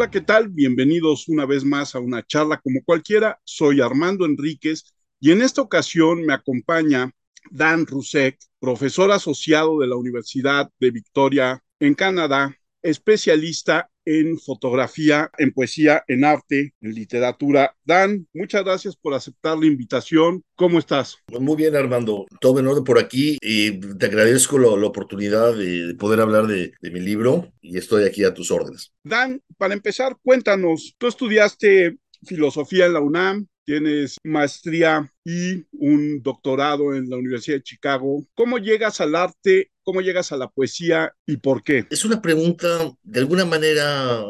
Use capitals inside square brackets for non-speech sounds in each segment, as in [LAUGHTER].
Hola, ¿qué tal? Bienvenidos una vez más a una charla como cualquiera. Soy Armando Enríquez y en esta ocasión me acompaña Dan Rusek, profesor asociado de la Universidad de Victoria en Canadá, especialista en fotografía, en poesía, en arte, en literatura. Dan, muchas gracias por aceptar la invitación. ¿Cómo estás? Muy bien, Armando. Todo en orden por aquí y te agradezco la oportunidad de poder hablar de, de mi libro y estoy aquí a tus órdenes. Dan, para empezar, cuéntanos, tú estudiaste filosofía en la UNAM, tienes maestría y un doctorado en la Universidad de Chicago. ¿Cómo llegas al arte? ¿Cómo llegas a la poesía y por qué? Es una pregunta de alguna manera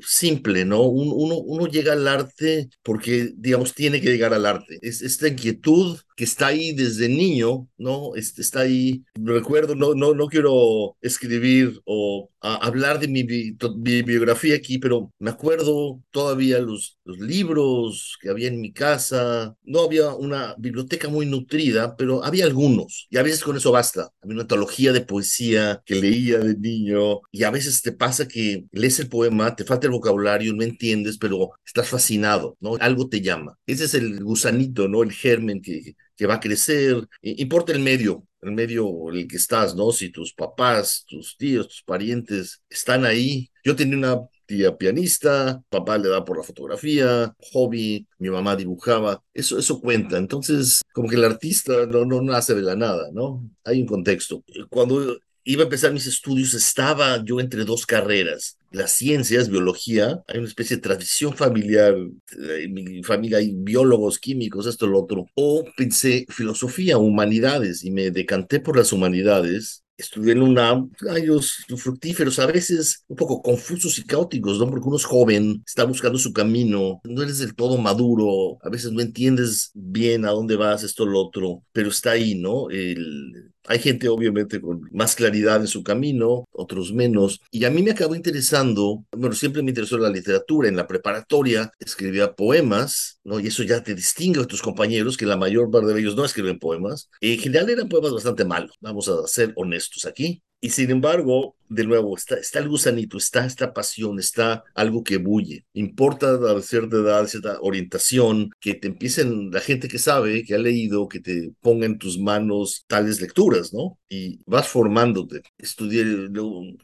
simple, ¿no? Uno, uno llega al arte porque, digamos, tiene que llegar al arte. Es esta inquietud que está ahí desde niño, ¿no? Está ahí, recuerdo, no, no, no quiero escribir o hablar de mi, mi, biografía aquí, pero me acuerdo todavía los, los libros que había en mi casa. No había una biblioteca muy nutrida, pero había algunos. Y a veces con eso basta. Había una antología de poesía que leía de niño. Y a veces te pasa que lees el poema, te falta el vocabulario, no entiendes, pero estás fascinado, ¿no? Algo te llama. Ese es el gusanito, ¿no? El germen que, que va a crecer. Importa el medio, el medio en el que estás, ¿no? Si tus papás, tus tíos, tus parientes están ahí. Yo tenía una tía pianista, papá le da por la fotografía, hobby, mi mamá dibujaba, eso, eso cuenta. Entonces, como que el artista no, no nace de la nada, ¿no? Hay un contexto. Cuando iba a empezar mis estudios, estaba yo entre dos carreras. Las ciencias, biología, hay una especie de tradición familiar, en mi familia hay biólogos, químicos, esto, lo otro. O pensé filosofía, humanidades, y me decanté por las humanidades estudié en una años fructíferos, a veces un poco confusos y caóticos, ¿no? Porque uno es joven, está buscando su camino, no eres del todo maduro, a veces no entiendes bien a dónde vas, esto, lo otro, pero está ahí, ¿no? El, hay gente obviamente con más claridad en su camino, otros menos. Y a mí me acabó interesando, bueno, siempre me interesó la literatura. En la preparatoria escribía poemas, ¿no? Y eso ya te distingue de tus compañeros, que la mayor parte de ellos no escriben poemas. En general eran poemas bastante malos, vamos a ser honestos aquí. Y sin embargo, de nuevo, está, está el gusanito, está esta pasión, está algo que bulle. Importa a cierta edad, cierta orientación, que te empiecen, la gente que sabe, que ha leído, que te ponga en tus manos tales lecturas, ¿no? Y vas formándote. Estudié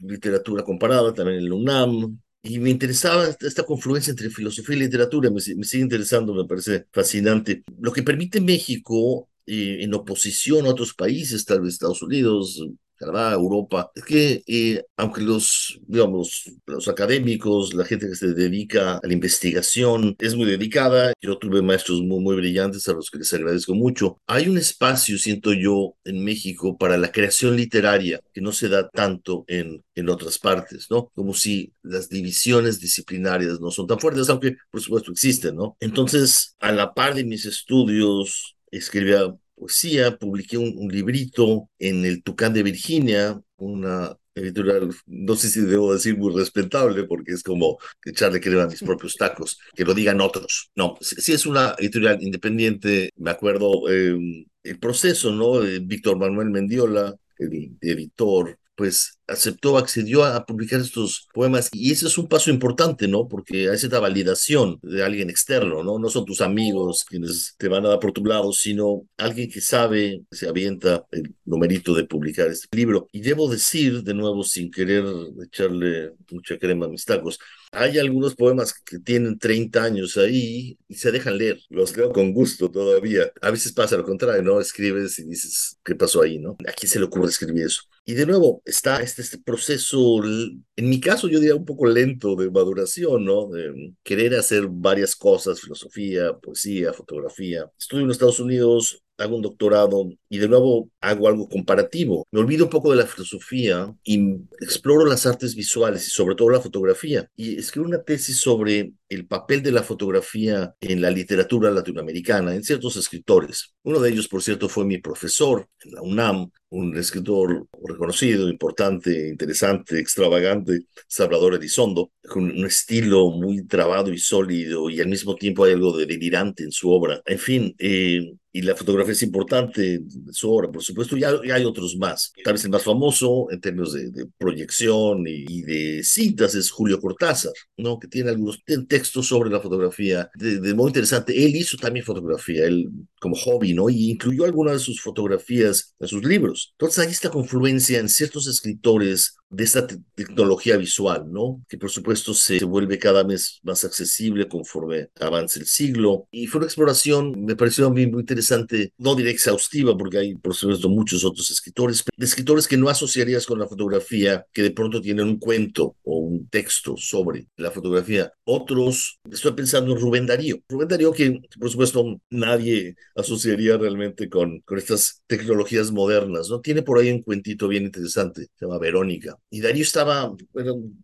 literatura comparada también en la UNAM, y me interesaba esta confluencia entre filosofía y literatura, me, me, sigue interesando, me parece fascinante. Lo que permite México, eh, en oposición a otros países, tal vez Estados Unidos, Canadá, Europa, es que eh, aunque los, digamos, los académicos, la gente que se dedica a la investigación es muy dedicada, yo tuve maestros muy, muy brillantes a los que les agradezco mucho, hay un espacio, siento yo, en México para la creación literaria que no se da tanto en, en otras partes, ¿no? Como si las divisiones disciplinarias no son tan fuertes, aunque por supuesto existen, ¿no? Entonces, a la par de mis estudios, escribía poesía, publiqué un, librito en el Tucán de Virginia, una editorial, no sé si debo decir muy respetable, porque es como echarle crema a mis [LAUGHS] propios tacos, que lo digan otros. No, sí, es una editorial independiente, me acuerdo em, el proceso, ¿no? Víctor Manuel Mendiola, el editor, pues aceptó, accedió a, publicar estos poemas y ese es un paso importante, ¿no? Porque hay cierta validación de alguien externo, ¿no? No son tus amigos quienes te van a dar por tu lado, sino alguien que sabe, se avienta el numerito de publicar este libro. Y debo decir, de nuevo, sin querer echarle mucha crema a mis tacos, hay algunos poemas que tienen 30 años ahí y se dejan leer. Los leo con gusto todavía. A veces pasa lo contrario, ¿no? Escribes y dices, ¿qué pasó ahí, no? ¿A quién se le ocurre escribir eso? Y de nuevo, está este, este proceso, en mi caso yo diría un poco lento de maduración, ¿no? De querer hacer varias cosas, filosofía, poesía, fotografía. Estudio en Estados Unidos, hago un doctorado y de nuevo hago algo comparativo. Me olvido un poco de la filosofía y exploro las artes visuales y sobre todo la fotografía. Y escribo una tesis sobre el papel de la fotografía en la literatura latinoamericana, en ciertos escritores. Uno de ellos, por cierto, fue mi profesor en la UNAM, un escritor reconocido, importante, interesante, extravagante, Salvador Elizondo, con un estilo muy trabado y sólido y al mismo tiempo hay algo de delirante en su obra. En fin, eh, y la fotografía es importante de su obra, por supuesto, y hay, otros más. Tal vez el más famoso en términos de, proyección y, de citas es Julio Cortázar, ¿no? que tiene algunos textos sobre la fotografía de, de, muy interesante. Él hizo también fotografía, él como hobby, ¿no? Y incluyó algunas de sus fotografías en sus libros. Entonces hay esta confluencia en ciertos escritores de esta tecnología visual, ¿no? Que por supuesto se vuelve cada vez más accesible conforme avanza el siglo. Y fue una exploración, me pareció a mí muy interesante, no diré exhaustiva, porque hay por supuesto muchos otros escritores, de escritores que no asociarías con la fotografía, que de pronto tienen un cuento o un texto sobre la fotografía. Otros, estoy pensando en Rubén Darío. Rubén Darío que por supuesto nadie asociaría realmente con, con estas tecnologías modernas, ¿no? Tiene por ahí un cuentito bien interesante, se llama Verónica y Darío estaba,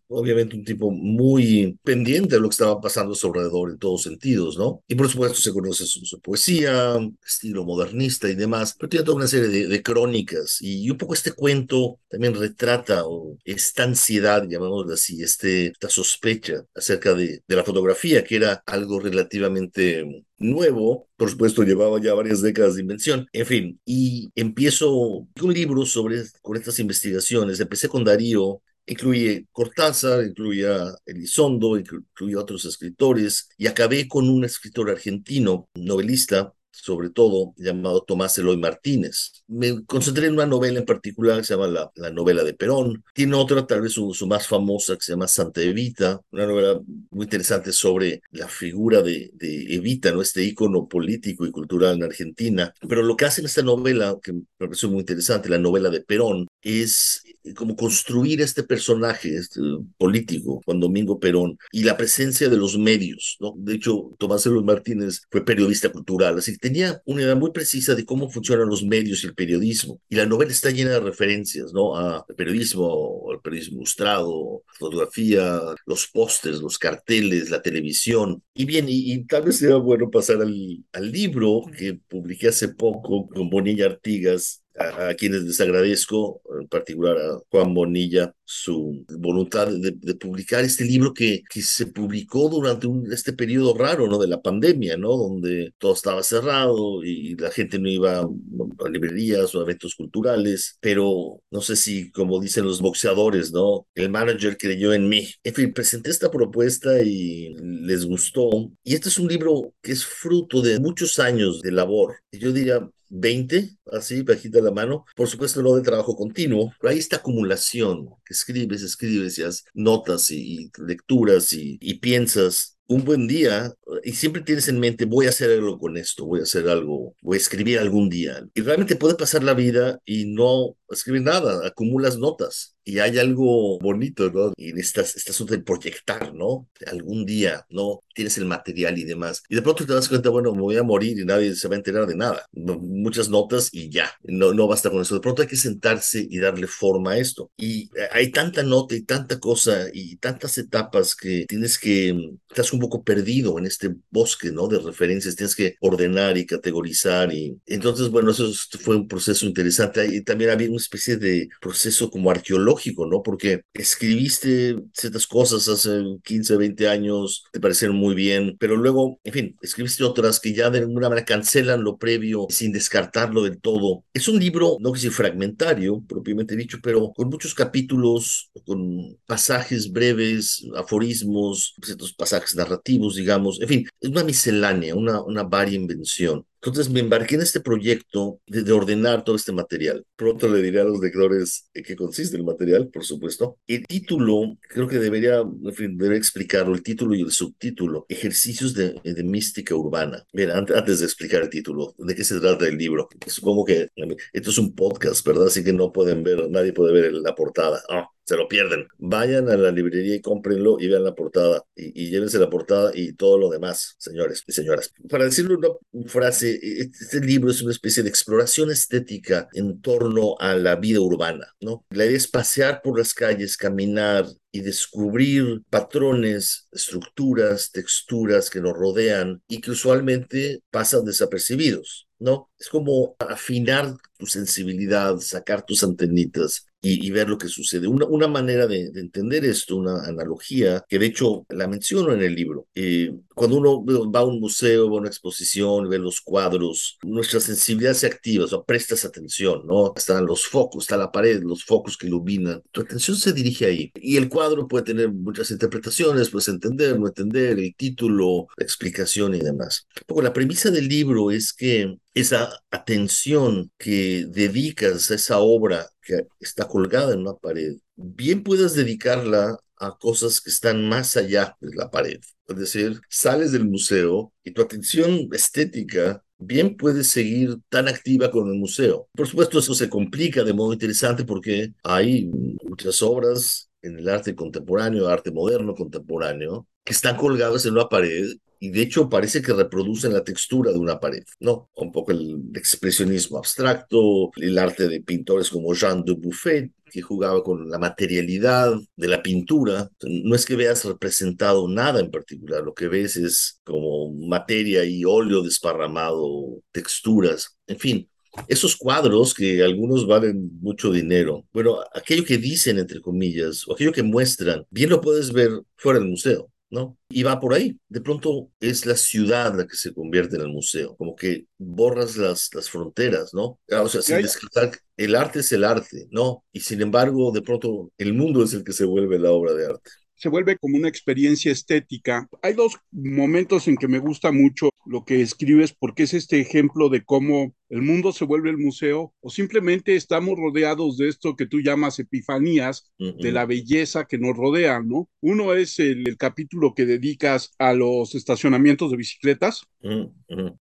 obviamente un tipo muy pendiente de lo que estaba pasando a su alrededor en todos sentidos, ¿no? Y por supuesto se conoce su, poesía, estilo modernista y demás, pero tiene toda una serie de, crónicas y un poco este cuento también retrata esta ansiedad, llamémoslo así, este, esta sospecha acerca de, de la fotografía, que era algo relativamente nuevo, por supuesto llevaba ya varias décadas de invención, en fin, y empiezo un libro sobre con estas investigaciones, empecé con Darío, incluye Cortázar, incluye a Elizondo, incluye a otros escritores, y acabé con un escritor argentino, novelista, sobre todo llamado Tomás Eloy Martínez. Me concentré en una novela en particular que se llama La, la novela de Perón. Tiene otra, tal vez su, más famosa, que se llama Santa Evita, una novela muy interesante sobre la figura de, de Evita, ¿no? este ícono político y cultural en Argentina. Pero lo que hace en esta novela, que me pareció muy interesante, la novela de Perón, es como construir este personaje este político, Juan Domingo Perón, y la presencia de los medios. ¿no? De hecho, Tomás Eloy Martínez fue periodista cultural, así que tenía una idea muy precisa de cómo funcionan los medios y el periodismo. Y la novela está llena de referencias, ¿no? A periodismo, al periodismo ilustrado, fotografía, los pósters, los carteles, la televisión. Y bien, y, tal vez sea bueno pasar al, al libro que publiqué hace poco con Bonilla Artigas, a, quienes les agradezco, en particular a Juan Bonilla, su voluntad de, publicar este libro que, que se publicó durante un, este periodo raro, ¿no? De la pandemia, ¿no? Donde todo estaba cerrado y la gente no iba a librerías o a eventos culturales, pero no sé si, como dicen los boxeadores, ¿no? El manager creyó en mí. En fin, presenté esta propuesta y les gustó. Y este es un libro que es fruto de muchos años de labor. Yo diría, 20, así, bajita la mano. Por supuesto, no de trabajo continuo, pero hay esta acumulación, que escribes, escribes, y notas y, lecturas y, y piensas un buen día y siempre tienes en mente, voy a hacer algo con esto, voy a hacer algo, voy a escribir algún día. Y realmente puede pasar la vida y no escribir nada, acumulas notas y hay algo bonito, ¿no? Y estás, estás de proyectar, ¿no? Algún día, ¿no? Tienes el material y demás. Y de pronto te das cuenta, bueno, me voy a morir y nadie se va a enterar de nada. muchas notas y ya, no, no basta con eso. De pronto hay que sentarse y darle forma a esto. Y eh, hay tanta nota y tanta cosa y tantas etapas que tienes que, estás un poco perdido en este bosque, ¿no? De referencias, tienes que ordenar y categorizar. Y entonces, bueno, eso fue un proceso interesante. Y también había una especie de proceso como arqueológico ¿no? Porque escribiste ciertas cosas hace 15, 20 años, te parecieron muy bien, pero luego, en fin, escribiste otras que ya de alguna manera cancelan lo previo sin descartarlo del todo. Es un libro, no que sea fragmentario, propiamente dicho, pero con muchos capítulos, con pasajes breves, aforismos, ciertos pasajes narrativos, digamos, en fin, es una miscelánea, una, una varia invención. Entonces me embarqué en este proyecto de, ordenar todo este material. Pronto le diré a los lectores en qué consiste el material, por supuesto. El título, creo que debería, en fin, debería explicarlo, el título y el subtítulo, Ejercicios de, de Mística Urbana. Mira, antes de explicar el título, ¿de qué se trata el libro? Supongo que esto es un podcast, ¿verdad? Así que no pueden ver, nadie puede ver la portada. Ah, se lo pierden. Vayan a la librería y cómprenlo y vean la portada y, llévense la portada y todo lo demás, señores y señoras. Para decirle una frase, este libro es una especie de exploración estética en torno a la vida urbana, ¿no? La idea es pasear por las calles, caminar, y descubrir patrones, estructuras, texturas que nos rodean y que usualmente pasan desapercibidos, ¿no? Es como afinar tu sensibilidad, sacar tus antenitas y, ver lo que sucede. Una, una manera de, entender esto, una analogía, que de hecho la menciono en el libro. Eh, cuando uno va a un museo, va a una exposición, ve los cuadros, nuestra sensibilidad se activa, o sea, prestas atención, ¿no? Están los focos, está la pared, los focos que iluminan. Tu atención se dirige ahí. Y el cuadro puede tener muchas interpretaciones, puedes entender, no entender, el título, la explicación y demás. Pero la premisa del libro es que esa atención que dedicas a esa obra que está colgada en una pared, bien puedas dedicarla a cosas que están más allá de la pared. Es decir, sales del museo y tu atención estética bien puede seguir tan activa con el museo. Por supuesto, eso se complica de modo interesante porque hay muchas obras en el arte contemporáneo, arte moderno contemporáneo, que están colgadas en una pared y de hecho parece que reproducen la textura de una pared, ¿no? Un poco el expresionismo abstracto, el arte de pintores como Jean de Buffet, que jugaba con la materialidad de la pintura. No es que veas representado nada en particular, lo que ves es como materia y óleo desparramado, texturas, en fin. Esos cuadros que algunos valen mucho dinero, bueno, aquello que dicen entre comillas, o aquello que muestran, bien lo puedes ver fuera del museo. ¿No? Y va por ahí. De pronto es la ciudad la que se convierte en el museo, como que borras las, las fronteras, ¿no? Ah, o sea, sin descartar, el arte es el arte, ¿no? Y sin embargo, de pronto el mundo es el que se vuelve la obra de arte se vuelve como una experiencia estética. Hay dos momentos en que me gusta mucho lo que escribes porque es este ejemplo de cómo el mundo se vuelve el museo o simplemente estamos rodeados de esto que tú llamas epifanías de la belleza que nos rodea, ¿no? Uno es el, capítulo que dedicas a los estacionamientos de bicicletas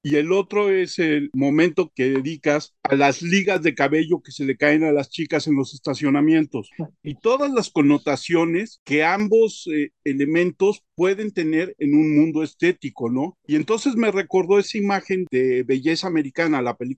y el otro es el momento que dedicas a las ligas de cabello que se le caen a las chicas en los estacionamientos y todas las connotaciones que ambos eh, elementos pueden tener en un mundo estético, ¿no? Y entonces me recordó esa imagen de belleza americana, la película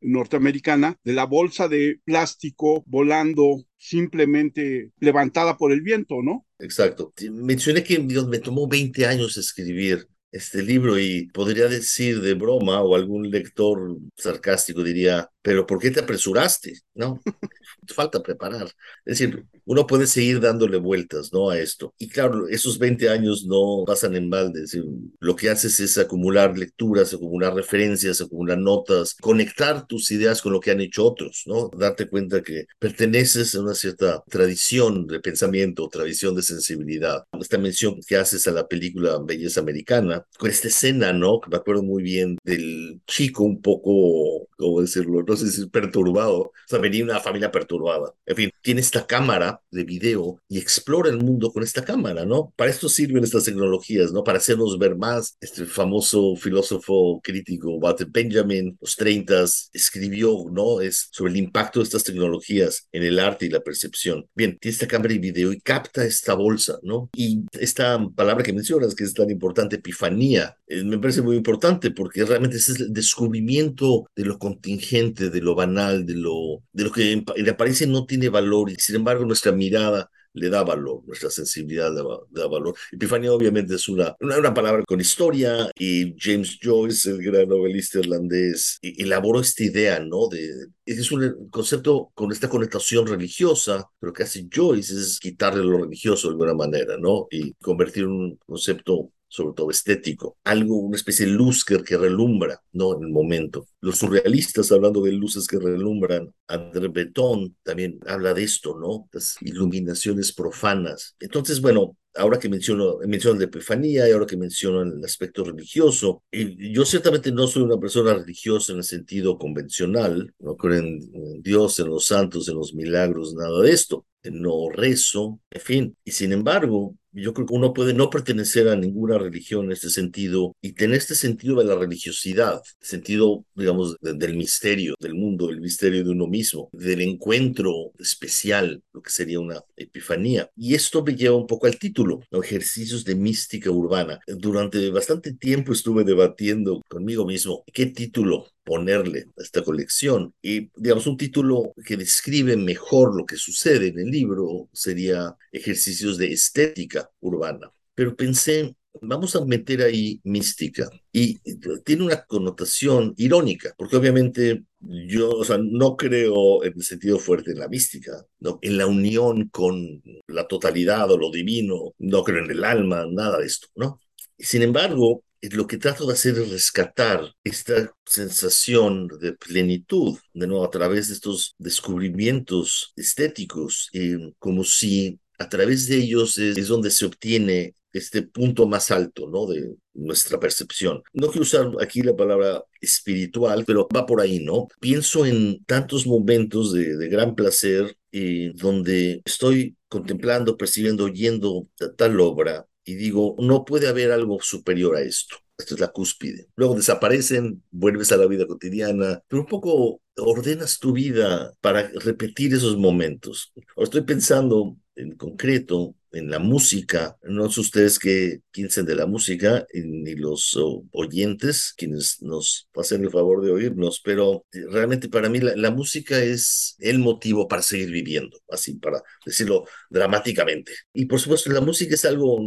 norteamericana, de la bolsa de plástico volando simplemente levantada por el viento, ¿no? Exacto. Mencioné que me tomó 20 años escribir este libro y podría decir de broma o algún lector sarcástico diría, pero ¿por qué te apresuraste? ¿No? [LAUGHS] Falta preparar. Es decir, uno puede seguir dándole vueltas, ¿no? A esto. Y claro, esos 20 años no pasan en balde. Es decir, lo que haces es acumular lecturas, acumular referencias, acumular notas, conectar tus ideas con lo que han hecho otros, ¿no? Darte cuenta que perteneces a una cierta tradición de pensamiento, tradición de sensibilidad. Esta mención que haces a la película Belleza Americana, con esta escena, ¿no? Que me acuerdo muy bien del chico un poco, ¿cómo decirlo? No sé si perturbado. O sea, venía una familia perturbada. En fin, tiene esta cámara de video y explora el mundo con esta cámara, ¿no? Para esto sirven estas tecnologías, ¿no? Para hacernos ver más. Este famoso filósofo crítico Walter Benjamin, los 30 escribió, ¿no? Es sobre el impacto de estas tecnologías en el arte y la percepción. Bien, tiene esta cámara de video y capta esta bolsa, ¿no? Y esta palabra que mencionas, que es tan importante, epifanía, eh, me parece muy importante porque realmente es el descubrimiento de lo contingente, de lo banal, de lo, de lo que en apariencia no tiene valor y sin embargo nuestra mirada le da valor, nuestra sensibilidad le da, valor. Epifanía obviamente es una, una, palabra con historia y James Joyce, el gran novelista irlandés, e, elaboró esta idea, ¿no? De, es un concepto con esta connotación religiosa, pero que hace Joyce es quitarle lo religioso de alguna manera, ¿no? Y convertir un concepto sobre todo estético, algo, una especie de luz que, que relumbra, ¿no? En el momento. Los surrealistas, hablando de luces que relumbran, André Breton también habla de esto, ¿no? Las iluminaciones profanas. Entonces, bueno, ahora que menciono, menciono la epifanía y ahora que menciono el aspecto religioso, yo ciertamente no soy una persona religiosa en el sentido convencional, no creo en Dios, en los santos, en los milagros, nada de esto, no rezo, en fin, y sin embargo, yo creo que uno puede no pertenecer a ninguna religión en este sentido y tener este sentido de la religiosidad, sentido, digamos, del misterio del mundo, el misterio de uno mismo, del encuentro especial, lo que sería una epifanía. Y esto me lleva un poco al título, ejercicios de mística urbana. Durante bastante tiempo estuve debatiendo conmigo mismo qué título ponerle a esta colección. Y, digamos, un título que describe mejor lo que sucede en el libro sería Ejercicios de Estética Urbana. Pero pensé, vamos a meter ahí mística. Y tiene una connotación irónica, porque obviamente yo, o sea, no creo en el sentido fuerte en la mística, ¿no? en la unión con la totalidad o lo divino, no creo en el alma, nada de esto, ¿no? Sin embargo, lo que trato de hacer es rescatar esta sensación de plenitud, de nuevo, a través de estos descubrimientos estéticos, eh, como si a través de ellos es, donde se obtiene este punto más alto, ¿no? De nuestra percepción. No quiero usar aquí la palabra espiritual, pero va por ahí, ¿no? Pienso en tantos momentos de, de gran placer eh, donde estoy contemplando, percibiendo, oyendo tal obra y digo, no puede haber algo superior a esto. Esto es la cúspide. Luego desaparecen, vuelves a la vida cotidiana, pero un poco ordenas tu vida para repetir esos momentos. Estoy pensando en concreto en la música. No sé ustedes que piensen de la música, ni los oyentes, quienes nos hacen el favor de oírnos, pero eh, realmente para mí la, música es el motivo para seguir viviendo, así para decirlo dramáticamente. Y por supuesto, la música es algo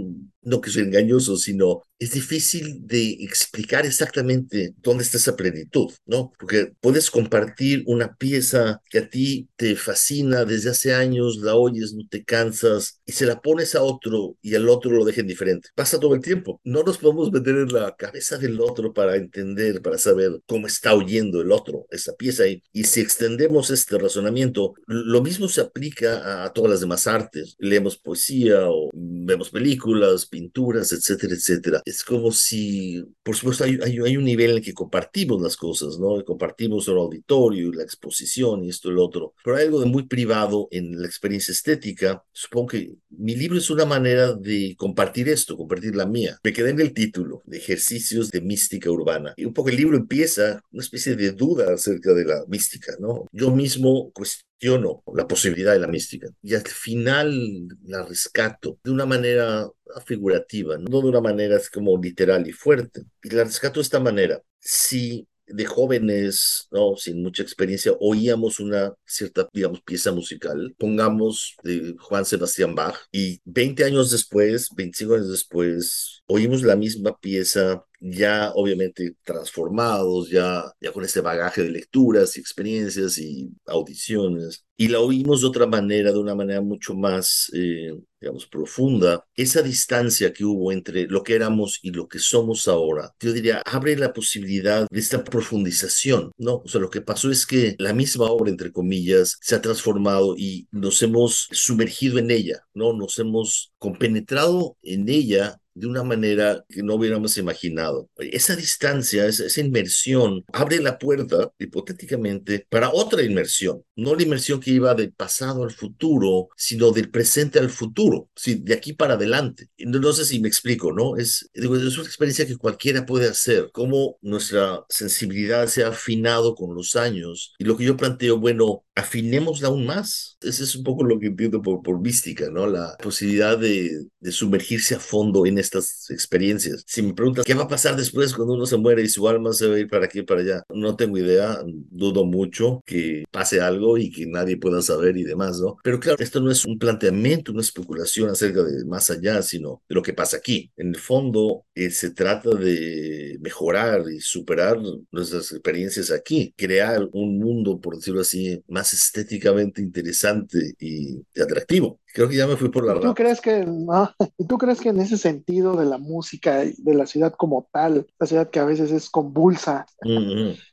no que sea engañoso, sino es difícil de explicar exactamente dónde está esa plenitud, ¿no? Porque puedes compartir una pieza que a ti te fascina desde hace años, la oyes, no te cansas, y se la pones a otro y al otro lo dejen diferente. Pasa todo el tiempo. No nos podemos meter en la cabeza del otro para entender, para saber cómo está oyendo el otro esa pieza. Y, y si extendemos este razonamiento, lo mismo se aplica a, todas las demás artes. Leemos poesía o vemos películas, pinturas, etcétera, etcétera. Es como si, por supuesto, hay, hay, un nivel en el que compartimos las cosas, ¿no? Compartimos el auditorio, la exposición y esto y lo otro. Pero hay algo de muy privado en la experiencia estética. Supongo que mi libro es una manera de compartir esto, compartir la mía. Me quedé en el título, de ejercicios de mística urbana. Y un poco el libro empieza una especie de duda acerca de la mística, ¿no? Yo mismo cuestiono la posibilidad de la mística y al final la rescato de una manera figurativa, no de una manera como literal y fuerte. Y la rescato de esta manera. Si de jóvenes, ¿no? Sin mucha experiencia, oíamos una cierta, digamos, pieza musical, pongamos de Juan Sebastián Bach, y 20 años después, 25 años después, oímos la misma pieza ya obviamente transformados, ya, ya con ese bagaje de lecturas y experiencias y audiciones, y la oímos de otra manera, de una manera mucho más, eh, digamos, profunda. Esa distancia que hubo entre lo que éramos y lo que somos ahora, yo diría, abre la posibilidad de esta profundización, ¿no? O sea, lo que pasó es que la misma obra, entre comillas, se ha transformado y nos hemos sumergido en ella, ¿no? Nos hemos compenetrado en ella de una manera que no hubiéramos imaginado. Esa distancia, esa, inmersión, abre la puerta, hipotéticamente, para otra inmersión. No la inmersión que iba del pasado al futuro, sino del presente al futuro, ¿sí? de aquí para adelante. No, no sé si me explico, ¿no? Es, digo, es una experiencia que cualquiera puede hacer, cómo nuestra sensibilidad se ha afinado con los años. Y lo que yo planteo, bueno, afinémosla aún más. Ese es un poco lo que entiendo por, por mística, ¿no? La posibilidad de, de sumergirse a fondo en estas experiencias. Si me preguntas qué va a pasar después cuando uno se muere y su alma se va a ir para aquí para allá, no tengo idea, dudo mucho que pase algo y que nadie pueda saber y demás, ¿no? Pero claro, esto no es un planteamiento, una especulación acerca de más allá, sino de lo que pasa aquí. En el fondo, eh, se trata de mejorar y superar nuestras experiencias aquí, crear un mundo, por decirlo así, más estéticamente interesante y atractivo. Creo que ya me fui por la ¿Tú crees que [LAUGHS] ¿Y tú crees que en ese sentido de la música, de la ciudad como tal, la ciudad que a veces es convulsa [LAUGHS]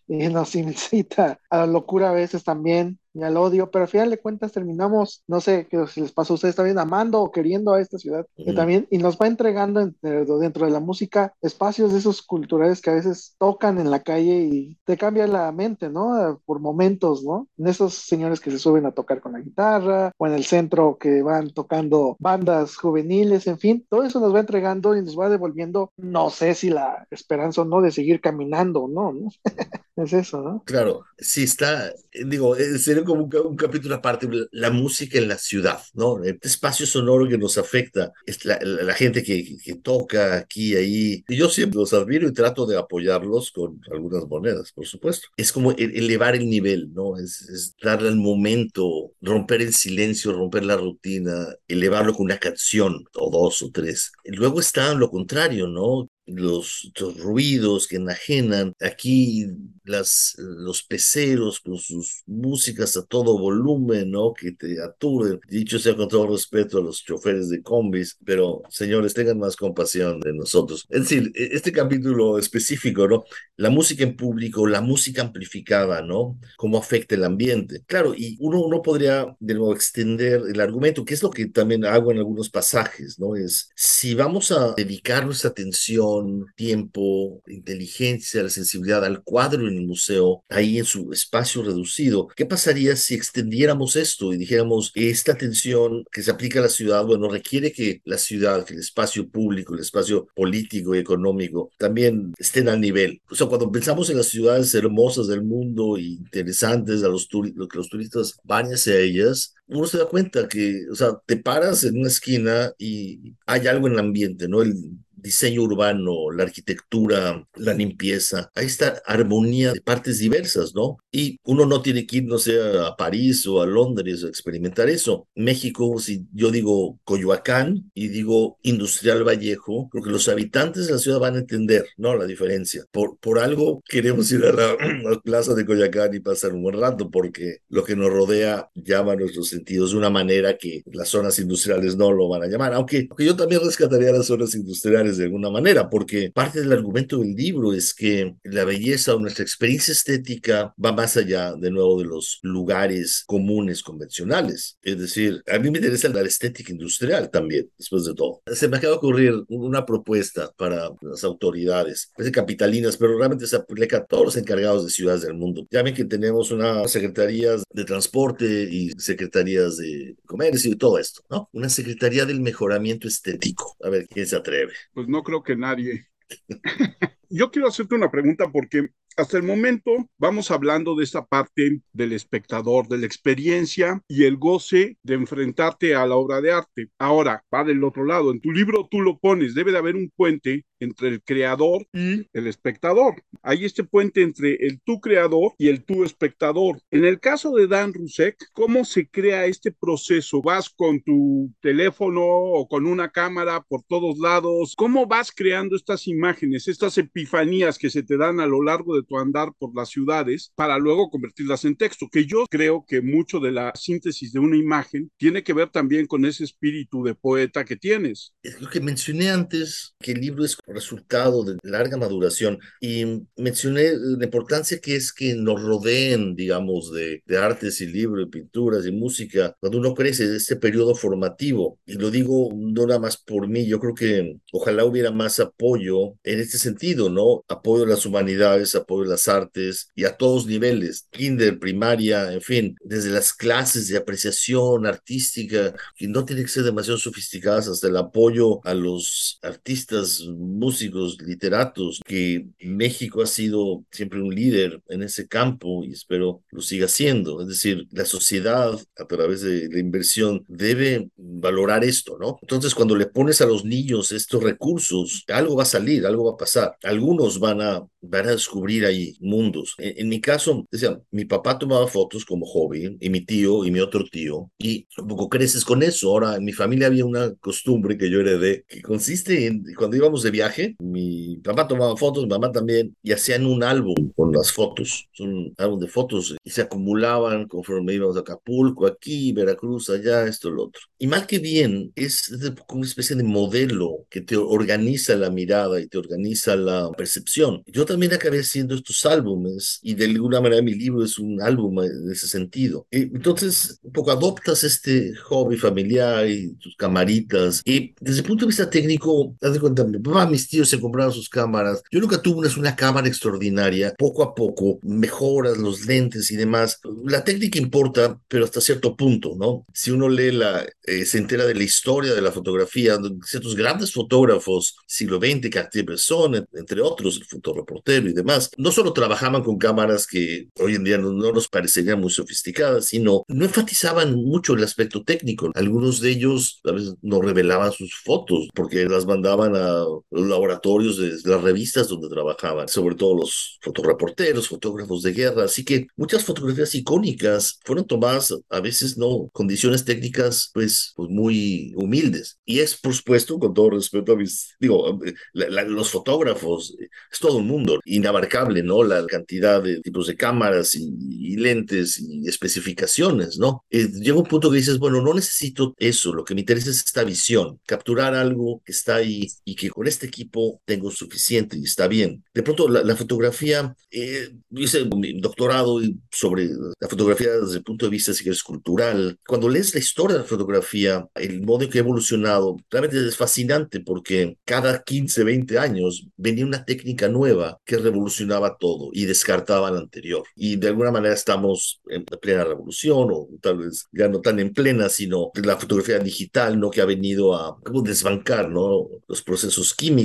y nos incita a la locura a veces también, y al odio, pero al final de cuentas terminamos, no sé qué si les pasó a ustedes también, amando o queriendo a esta ciudad, y también, y nos va entregando dentro de la música espacios de esos culturales que a veces tocan en la calle y te cambia la mente, ¿no? Por momentos, ¿no? En esos señores que se suben a tocar con la guitarra, o en el centro que van van tocando bandas juveniles, en fin, todo eso nos va entregando y nos va devolviendo, no sé si la esperanza o no de seguir caminando, ¿no? [LAUGHS] es eso, ¿no? Claro, sí está, digo, eh, sería como un, capítulo aparte, la música en la ciudad, ¿no? Este espacio sonoro que nos afecta, es la, gente que, que, toca aquí, ahí, yo siempre los admiro y trato de apoyarlos con algunas monedas, por supuesto. Es como e, elevar el nivel, ¿no? Es, es darle al momento, romper el silencio, romper la rutina, elevarlo con una canción o dos o tres. Luego está lo contrario, ¿no? los, ruidos que enajenan, aquí las, los peceros con sus músicas a todo volumen, ¿no? Que te aturen. Dicho sea con todo respeto a los choferes de combis, pero señores, tengan más compasión de nosotros. Es decir, e, este capítulo específico, ¿no? La música en público, la música amplificada, ¿no? Cómo afecta el ambiente. Claro, y uno, uno podría de nuevo extender el argumento, que es lo que también hago en algunos pasajes, ¿no? Es si vamos a dedicar nuestra atención tiempo, inteligencia, la sensibilidad al cuadro en el museo, ahí en su espacio reducido. ¿Qué pasaría si extendiéramos esto y dijéramos, esta atención que se aplica a la ciudad, bueno, requiere que la ciudad, que el espacio público, el espacio político y económico también estén al nivel? O sea, cuando pensamos en las ciudades hermosas del mundo, interesantes, a los, que los turistas van hacia ellas, uno se da cuenta que, o sea, te paras en una esquina y hay algo en el ambiente, ¿no? El diseño urbano, la arquitectura, la limpieza. Hay esta armonía de partes diversas, ¿no? Y uno no tiene que ir, no sé, a París o a Londres a experimentar eso. México, si yo digo Coyoacán y digo Industrial Vallejo, porque los habitantes de la ciudad van a entender, ¿no? La diferencia. Por, por algo queremos ir a la, [CLEARS THROAT] plaza de Coyoacán y pasar un buen rato, porque lo que nos rodea llama a nuestros sentidos de una manera que las zonas industriales no lo van a llamar. Aunque, aunque yo también rescataría las zonas industriales de alguna manera, porque parte del argumento del libro es que la belleza o nuestra experiencia estética va más allá, de nuevo, de los lugares comunes, convencionales. Es decir, a mí me interesa la estética industrial también, después de todo. Se me acaba de ocurrir una propuesta para las autoridades, parece capitalinas, pero realmente se aplica a todos los encargados de ciudades del mundo. Ya ven que tenemos una secretaría de transporte y secretarías de comercio y todo esto, ¿no? Una secretaría del mejoramiento estético. A ver, ¿quién se atreve? Pues no creo que nadie. [LAUGHS] Yo quiero hacerte una pregunta porque hasta el momento vamos hablando de esta parte del espectador, de la experiencia y el goce de enfrentarte a la obra de arte. Ahora, va del otro lado. En tu libro tú lo pones, debe de haber un puente entre el creador y el espectador. Hay este puente entre el tú creador y el tú espectador. En el caso de Dan Rusek, ¿cómo se crea este proceso? ¿Vas con tu teléfono o con una cámara por todos lados? ¿Cómo vas creando estas imágenes, estas epifanías que se te dan a lo largo de tu andar por las ciudades para luego convertirlas en texto, que yo creo que mucho de la síntesis de una imagen tiene que ver también con ese espíritu de poeta que tienes. Es lo que mencioné antes, que el libro es resultado de larga maduración y mencioné la importancia que es que nos rodeen, digamos, de, de artes y libros, y pinturas y música, cuando uno crece, este periodo formativo. Y lo digo no nada más por mí, yo creo que ojalá hubiera más apoyo en este sentido, ¿no? Apoyo a las humanidades, apoyo de las artes y a todos niveles, kinder, primaria, en fin, desde las clases de apreciación artística, que no tienen que ser demasiado sofisticadas, hasta el apoyo a los artistas, músicos, literatos, que México ha sido siempre un líder en ese campo y espero lo siga siendo. Es decir, la sociedad a través de la inversión debe valorar esto, ¿no? Entonces, cuando le pones a los niños estos recursos, algo va a salir, algo va a pasar. Algunos van a, van a descubrir ahí mundos. En, mi caso, decía, mi papá tomaba fotos como hobby y mi tío y mi otro tío y un poco creces con eso. Ahora, en mi familia había una costumbre que yo heredé que consiste en, cuando íbamos de viaje, mi papá tomaba fotos, mi mamá también, y hacían un álbum con las fotos, un álbum de fotos y se acumulaban conforme íbamos a Acapulco, aquí, Veracruz, allá, esto, lo otro. Y mal que bien, es como una especie de modelo que te organiza la mirada y te organiza la percepción. Yo también acabé siendo estos álbumes y de alguna manera mi libro es un álbum en ese sentido. entonces, un poco adoptas este hobby familiar y tus camaritas y desde el punto de vista técnico, haz de cuenta, mi papá, mis tíos se compraron sus cámaras. Yo nunca tuve una, una cámara extraordinaria. Poco a poco mejoras los lentes y demás. La técnica importa, pero hasta cierto punto, ¿no? Si uno lee la, eh, se entera de la historia de la fotografía, ciertos grandes fotógrafos, siglo XX, Cartier-Bresson, entre otros, el fotoreportero y demás, no solo trabajaban con cámaras que hoy en día no, nos parecerían muy sofisticadas, sino no enfatizaban mucho el aspecto técnico. Algunos de ellos a veces no revelaban sus fotos porque las mandaban a laboratorios de las revistas donde trabajaban, sobre todo los fotoreporteros, fotógrafos de guerra. Así que muchas fotografías icónicas fueron tomadas a veces no condiciones técnicas pues, pues muy humildes. Y es por supuesto, con todo respeto a mis, digo, los fotógrafos, es todo un mundo inabarcable, ¿no? La cantidad de tipos de cámaras y, lentes y especificaciones, ¿no? Eh, llega un punto que dices, bueno, no necesito eso, lo que me interesa es esta visión, capturar algo que está ahí y que con este equipo tengo suficiente y está bien. De pronto, la, fotografía, eh, hice mi doctorado sobre la fotografía desde el punto de vista si es cultural. Cuando lees la historia de la fotografía, el modo en que ha evolucionado, realmente es fascinante porque cada 15, 20 años venía una técnica nueva que revolucionaba todo y descartaba la anterior. Y de alguna manera estamos en plena revolución, o tal vez ya no tan en plena, sino la fotografía digital, ¿no? Que ha venido a desbancar, ¿no? Los procesos químicos,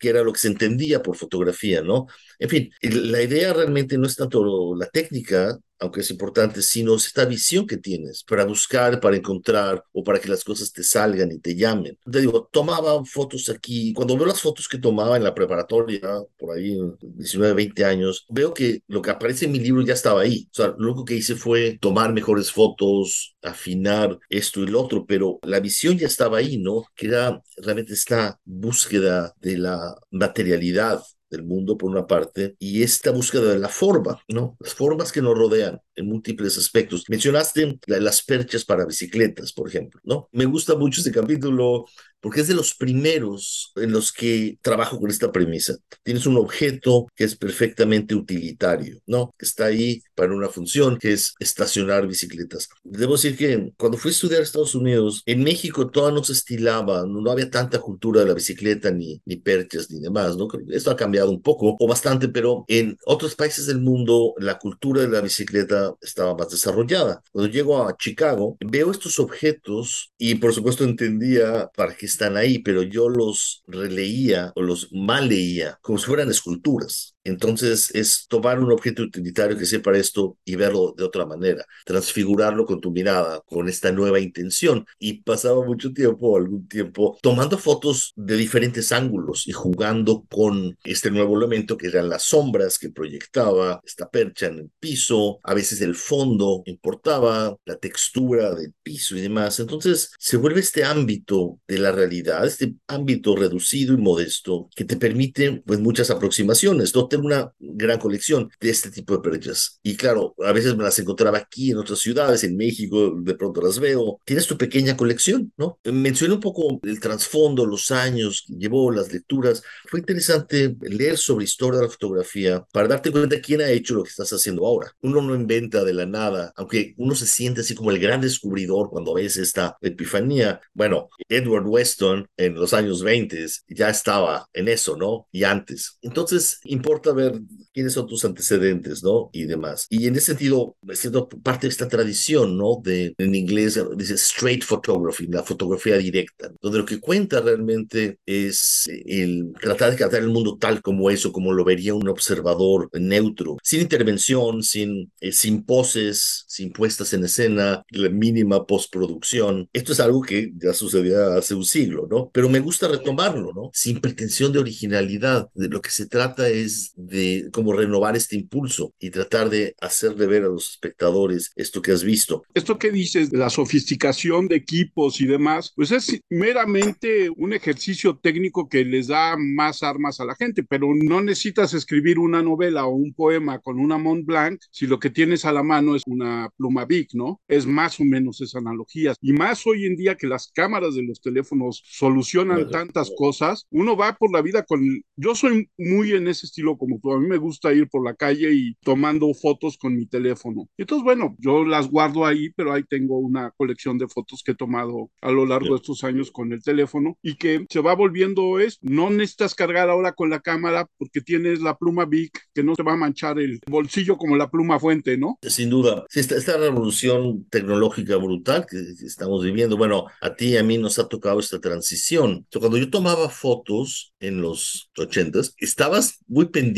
que era lo que se entendía por fotografía, ¿no? En fin, la idea realmente no es tanto la técnica, aunque es importante, sino esta visión que tienes para buscar, para encontrar o para que las cosas te salgan y te llamen. Te digo, tomaba fotos aquí, cuando veo las fotos que tomaba en la preparatoria, por ahí 19, 20 años, veo que lo que aparece en mi libro ya estaba ahí. O sea, lo único que hice fue tomar mejores fotos, afinar esto y lo otro, pero la visión ya estaba ahí, ¿no? Que era realmente esta búsqueda de la materialidad, del mundo por una parte y esta búsqueda de la forma, ¿no? Las formas que nos rodean en múltiples aspectos. Mencionaste las perchas para bicicletas, por ejemplo, ¿no? Me gusta mucho este capítulo porque es de los primeros en los que trabajo con esta premisa. Tienes un objeto que es perfectamente utilitario, ¿no? Está ahí para una función que es estacionar bicicletas. Debo decir que cuando fui a estudiar a Estados Unidos, en México todo no se estilaba, no había tanta cultura de la bicicleta, ni, ni perchas, ni demás, ¿no? Esto ha cambiado un poco o bastante, pero en otros países del mundo la cultura de la bicicleta estaba más desarrollada. Cuando llego a Chicago, veo estos objetos y por supuesto entendía para qué están ahí, pero yo los releía o los mal leía como si fueran esculturas. Entonces es tomar un objeto utilitario que sea para esto y verlo de otra manera, transfigurarlo con tu mirada, con esta nueva intención. Y pasaba mucho tiempo, algún tiempo, tomando fotos de diferentes ángulos y jugando con este nuevo elemento que eran las sombras que proyectaba esta percha en el piso, a veces el fondo importaba, la textura del piso y demás. Entonces se vuelve este ámbito de la realidad, este ámbito reducido y modesto que te permite pues muchas aproximaciones. No una gran colección de este tipo de perchas. Y claro, a veces me las encontraba aquí en otras ciudades, en México, de pronto las veo. Tienes tu pequeña colección, ¿no? Mencioné un poco el trasfondo, los años que llevó, las lecturas. Fue interesante leer sobre historia de la fotografía para darte cuenta quién ha hecho lo que estás haciendo ahora. Uno no inventa de la nada, aunque uno se siente así como el gran descubridor cuando ves esta epifanía. Bueno, Edward Weston en los años 20 ya estaba en eso, ¿no? Y antes. Entonces, importa ver quiénes son tus antecedentes, ¿no? Y demás. Y en ese sentido, siendo parte de esta tradición, ¿no? De, en inglés dice straight photography, la fotografía directa, donde lo que cuenta realmente es el tratar de captar el mundo tal como eso, como lo vería un observador neutro, sin intervención, sin, eh, sin poses, sin puestas en escena, la mínima postproducción. Esto es algo que ya sucedía hace un siglo, ¿no? Pero me gusta retomarlo, ¿no? Sin pretensión de originalidad. De lo que se trata es de cómo renovar este impulso y tratar de hacerle ver a los espectadores esto que has visto. Esto que dices de la sofisticación de equipos y demás, pues es meramente un ejercicio técnico que les da más armas a la gente, pero no necesitas escribir una novela o un poema con una Mont Blanc si lo que tienes a la mano es una pluma Bic, ¿no? Es más o menos esa analogía. Y más hoy en día que las cámaras de los teléfonos solucionan tantas cosas, uno va por la vida con... Yo soy muy en ese estilo como a mí me gusta ir por la calle y tomando fotos con mi teléfono. Entonces, bueno, yo las guardo ahí, pero ahí tengo una colección de fotos que he tomado a lo largo de estos años con el teléfono y que se va volviendo es, no necesitas cargar ahora con la cámara porque tienes la pluma Bic que no te va a manchar el bolsillo como la pluma fuente, ¿no? Sin duda. Esta, esta revolución tecnológica brutal que estamos viviendo, bueno, a ti y a mí nos ha tocado esta transición. Cuando yo tomaba fotos en los ochentas, estabas muy pendiente,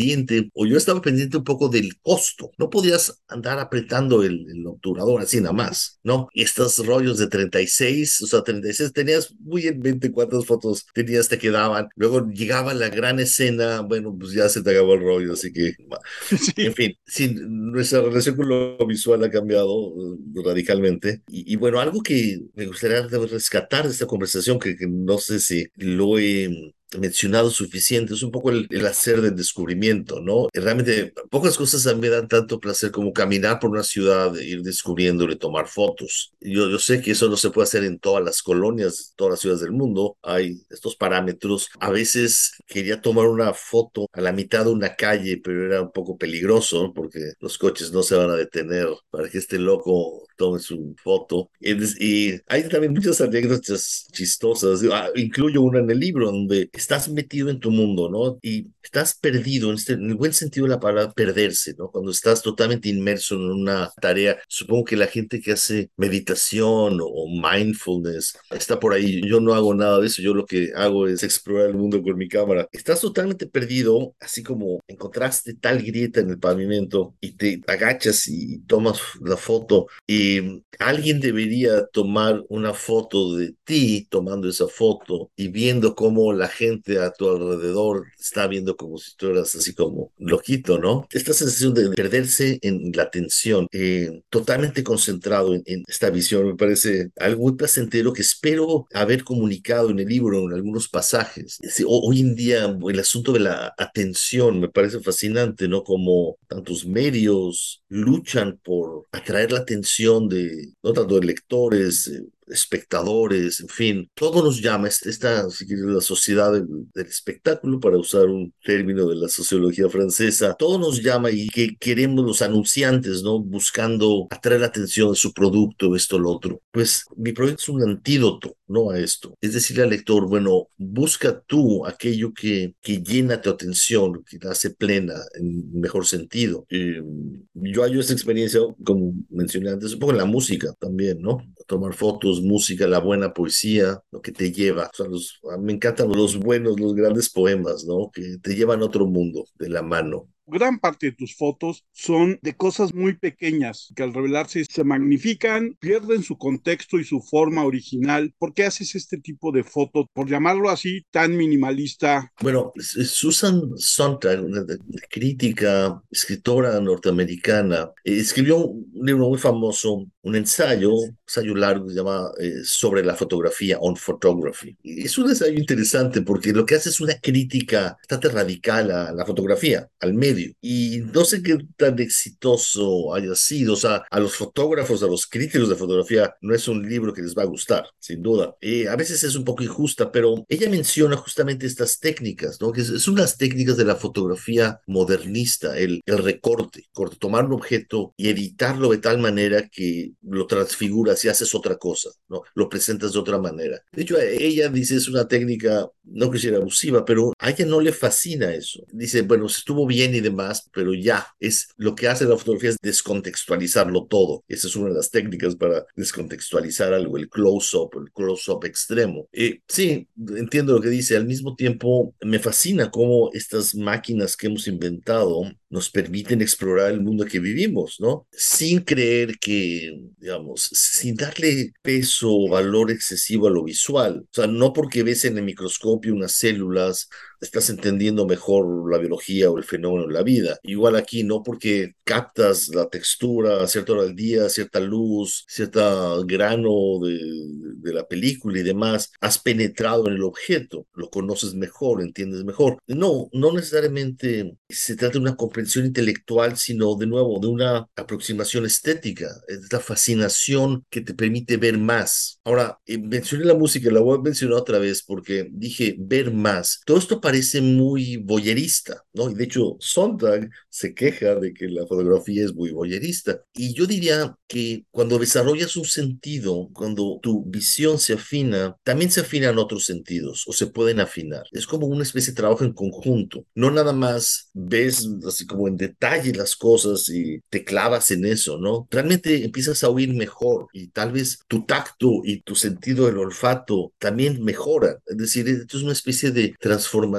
o yo estaba pendiente un poco del costo. No podías andar apretando el, el obturador así nada más, ¿no? Estos rollos de 36, o sea, 36, tenías muy en mente cuántas fotos tenías, te quedaban. Luego llegaba la gran escena, bueno, pues ya se te acabó el rollo, así que, [LAUGHS] en fin, sí, nuestra relación con lo visual ha cambiado uh, radicalmente. Y, bueno, algo que me gustaría rescatar de esta conversación, que, que no sé si lo he mencionado suficiente, es un poco el, hacer del descubrimiento, ¿no? Realmente pocas cosas me dan tanto placer como caminar por una ciudad, ir descubriéndole, tomar fotos. Yo, yo sé que eso no se puede hacer en todas las colonias, todas las ciudades del mundo, hay estos parámetros. A veces quería tomar una foto a la mitad de una calle, pero era un poco peligroso porque los coches no se van a detener para que este loco tome su foto. Y, hay también muchas anécdotas chistosas, ah, incluyo una en el libro donde estás metido en tu mundo, ¿no? Y estás perdido, en, este, en el buen sentido de la palabra, perderse, ¿no? Cuando estás totalmente inmerso en una tarea, supongo que la gente que hace meditación o mindfulness está por ahí. Yo no hago nada de eso, yo lo que hago es explorar el mundo con mi cámara. Estás totalmente perdido, así como encontraste tal grieta en el pavimento y te agachas y tomas la foto y alguien debería tomar una foto de ti tomando esa foto y viendo cómo la gente a tu alrededor está viendo como si tú eras así como loquito, ¿no? Esta sensación de perderse en la atención, eh, totalmente concentrado en, esta visión, me parece algo muy placentero que espero haber comunicado en el libro en algunos pasajes. hoy en día el asunto de la atención me parece fascinante, ¿no? Como tantos medios luchan por atraer la atención de, no tanto de lectores, eh, espectadores, en fin, todo nos llama, esta, la sociedad del, espectáculo, para usar un término de la sociología francesa, todo nos llama y que queremos los anunciantes, ¿no? Buscando atraer la atención de su producto, esto, lo otro. Pues mi proyecto es un antídoto, ¿no? A esto. Es decirle al lector, bueno, busca tú aquello que, que llena tu atención, que te hace plena, en mejor sentido. Eh, yo hallo esta experiencia, como mencioné antes, un poco en la música también, ¿no? Tomar fotos, música, la buena poesía, lo que te lleva. O los, me encantan los buenos, los grandes poemas, ¿no? Que te llevan a otro mundo de la mano gran parte de tus fotos son de cosas muy pequeñas que al revelarse se magnifican, pierden su contexto y su forma original. ¿Por qué haces este tipo de fotos, por llamarlo así, tan minimalista? Bueno, Susan Sontag, una crítica, escritora norteamericana, escribió un libro muy famoso, un ensayo, un ensayo largo que se llama eh, Sobre la fotografía, On Photography. Es un ensayo interesante porque lo que hace es una crítica bastante radical a la fotografía, al medio y no sé qué tan exitoso haya sido. O sea, a los fotógrafos, a los críticos de fotografía, no es un libro que les va a gustar, sin duda. a veces es un poco injusta, pero ella menciona justamente estas técnicas, ¿no? Que son las técnicas de la fotografía modernista, el, el recorte, tomar un objeto y editarlo de tal manera que lo transfiguras y haces otra cosa, ¿no? Lo presentas de otra manera. De hecho, ella dice es una técnica, no quisiera abusiva, pero a ella no le fascina eso. Dice, bueno, estuvo bien y demás, pero ya es lo que hace la fotografía es descontextualizarlo todo. Esa es una de las técnicas para descontextualizar algo, el close-up, el close-up extremo. Eh, sí, entiendo lo que dice. Al mismo tiempo, me fascina cómo estas máquinas que hemos inventado nos permiten explorar el mundo que vivimos, ¿no? Sin creer que, digamos, sin darle peso o valor excesivo a lo visual. O sea, no porque ves en el microscopio unas células estás entendiendo mejor la biología o el fenómeno de la vida. Igual aquí, no porque captas la textura a cierta hora del día, cierta luz, cierto grano de, de la película y demás, has penetrado en el objeto, lo conoces mejor, entiendes mejor. No, no necesariamente se trata de una comprensión intelectual, sino de nuevo de una aproximación estética, es la fascinación que te permite ver más. Ahora, eh, mencioné la música, la voy a mencionar otra vez porque dije ver más. Todo esto parece muy boyerista, ¿no? Y de hecho, Sontag se queja de que la fotografía es muy boyerista. Y yo diría que cuando desarrollas un sentido, cuando tu visión se afina, también se afinan otros sentidos o se pueden afinar. Es como una especie de trabajo en conjunto. No nada más ves así como en detalle las cosas y te clavas en eso, ¿no? Realmente empiezas a oír mejor y tal vez tu tacto y tu sentido del olfato también mejoran. Es decir, esto es una especie de transformación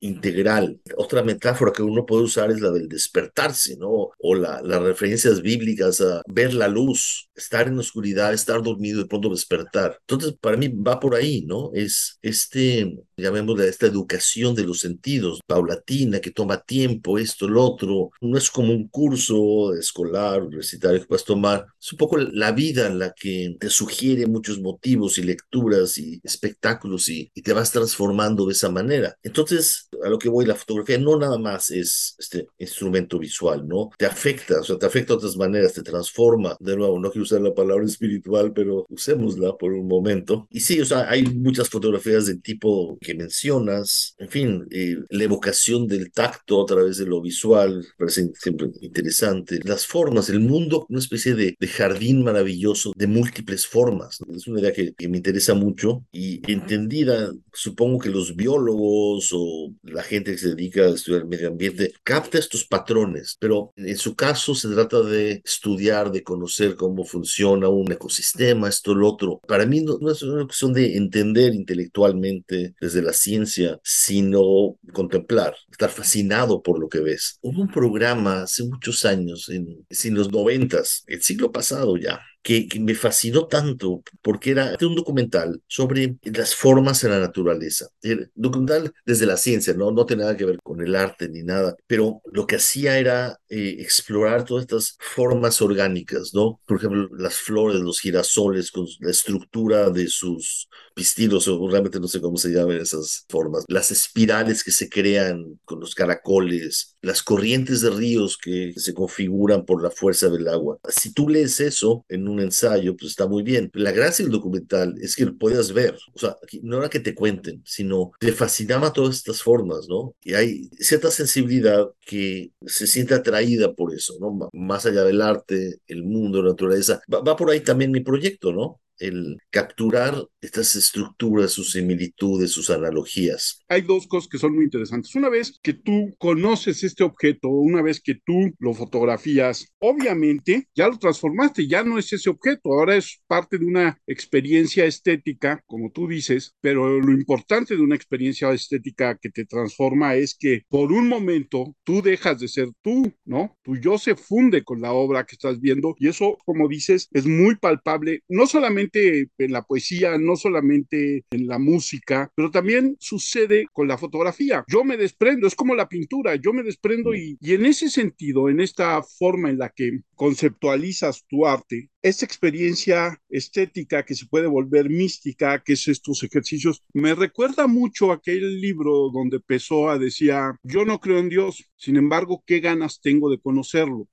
integral. Otra metáfora que uno puede usar es la del despertarse, ¿no? O la, las referencias bíblicas a ver la luz, estar en oscuridad, estar dormido y pronto despertar. Entonces, para mí va por ahí, ¿no? Es este, llamémosle, esta educación de los sentidos, paulatina, que toma tiempo, esto, lo otro. No es como un curso escolar, universitario que puedes tomar. Es un poco la vida en la que te sugiere muchos motivos y lecturas y espectáculos y, y te vas transformando de esa manera. Entonces, a lo que voy, la fotografía no nada más es este instrumento visual, ¿no? Te afecta, o sea, te afecta de otras maneras, te transforma. De nuevo, no quiero usar la palabra espiritual, pero usémosla por un momento. Y sí, o sea, hay muchas fotografías del tipo que mencionas, en fin, eh, la evocación del tacto a través de lo visual, parece siempre interesante. Las formas, el mundo, una especie de, de jardín maravilloso de múltiples formas. Es una idea que, que me interesa mucho y entendida, supongo que los biólogos o la gente que se dedica a estudiar el medio ambiente capta estos patrones, pero en su caso se trata de estudiar, de conocer cómo funciona un ecosistema, esto, lo otro. Para mí no, no es una cuestión de entender intelectualmente desde la ciencia, sino contemplar, estar fascinado por lo que ves. Hubo un programa hace muchos años, en, en los noventas, el siglo pasado ya, que, me fascinó tanto porque era un documental sobre las formas en la naturaleza. El documental desde la ciencia, ¿no? no tiene nada que ver con el arte ni nada, pero lo que hacía era eh, explorar todas estas formas orgánicas, ¿no? Por ejemplo, las flores, los girasoles con la estructura de sus pistilos, o realmente no sé cómo se llaman esas formas, las espirales que se crean con los caracoles, las corrientes de ríos que se configuran por la fuerza del agua. Si tú lees eso en un ensayo, pues está muy bien. La gracia del documental es que lo puedas ver, o sea, no era que te cuenten, sino te fascinaba todas estas formas, ¿no? Y hay cierta sensibilidad que se siente atraída por eso, ¿no? Más allá del arte, el mundo, la naturaleza. Va, va por ahí también mi proyecto, ¿no? El capturar estas estructuras, sus similitudes, sus analogías. Hay dos cosas que son muy interesantes. Una vez que tú conoces este objeto, una vez que tú lo fotografías, obviamente ya lo transformaste, ya no es ese objeto, ahora es parte de una experiencia estética, como tú dices, pero lo importante de una experiencia estética que te transforma es que por un momento tú dejas de ser tú, ¿no? Tu yo se funde con la obra que estás viendo y eso, como dices, es muy palpable, no solamente en la poesía, no solamente en la música, pero también sucede con la fotografía. Yo me desprendo, es como la pintura, yo me desprendo y, y en ese sentido, en esta forma en la que conceptualizas tu arte, esa experiencia estética que se puede volver mística, que es estos ejercicios, me recuerda mucho aquel libro donde Pessoa decía, yo no creo en Dios, sin embargo, qué ganas tengo de conocerlo,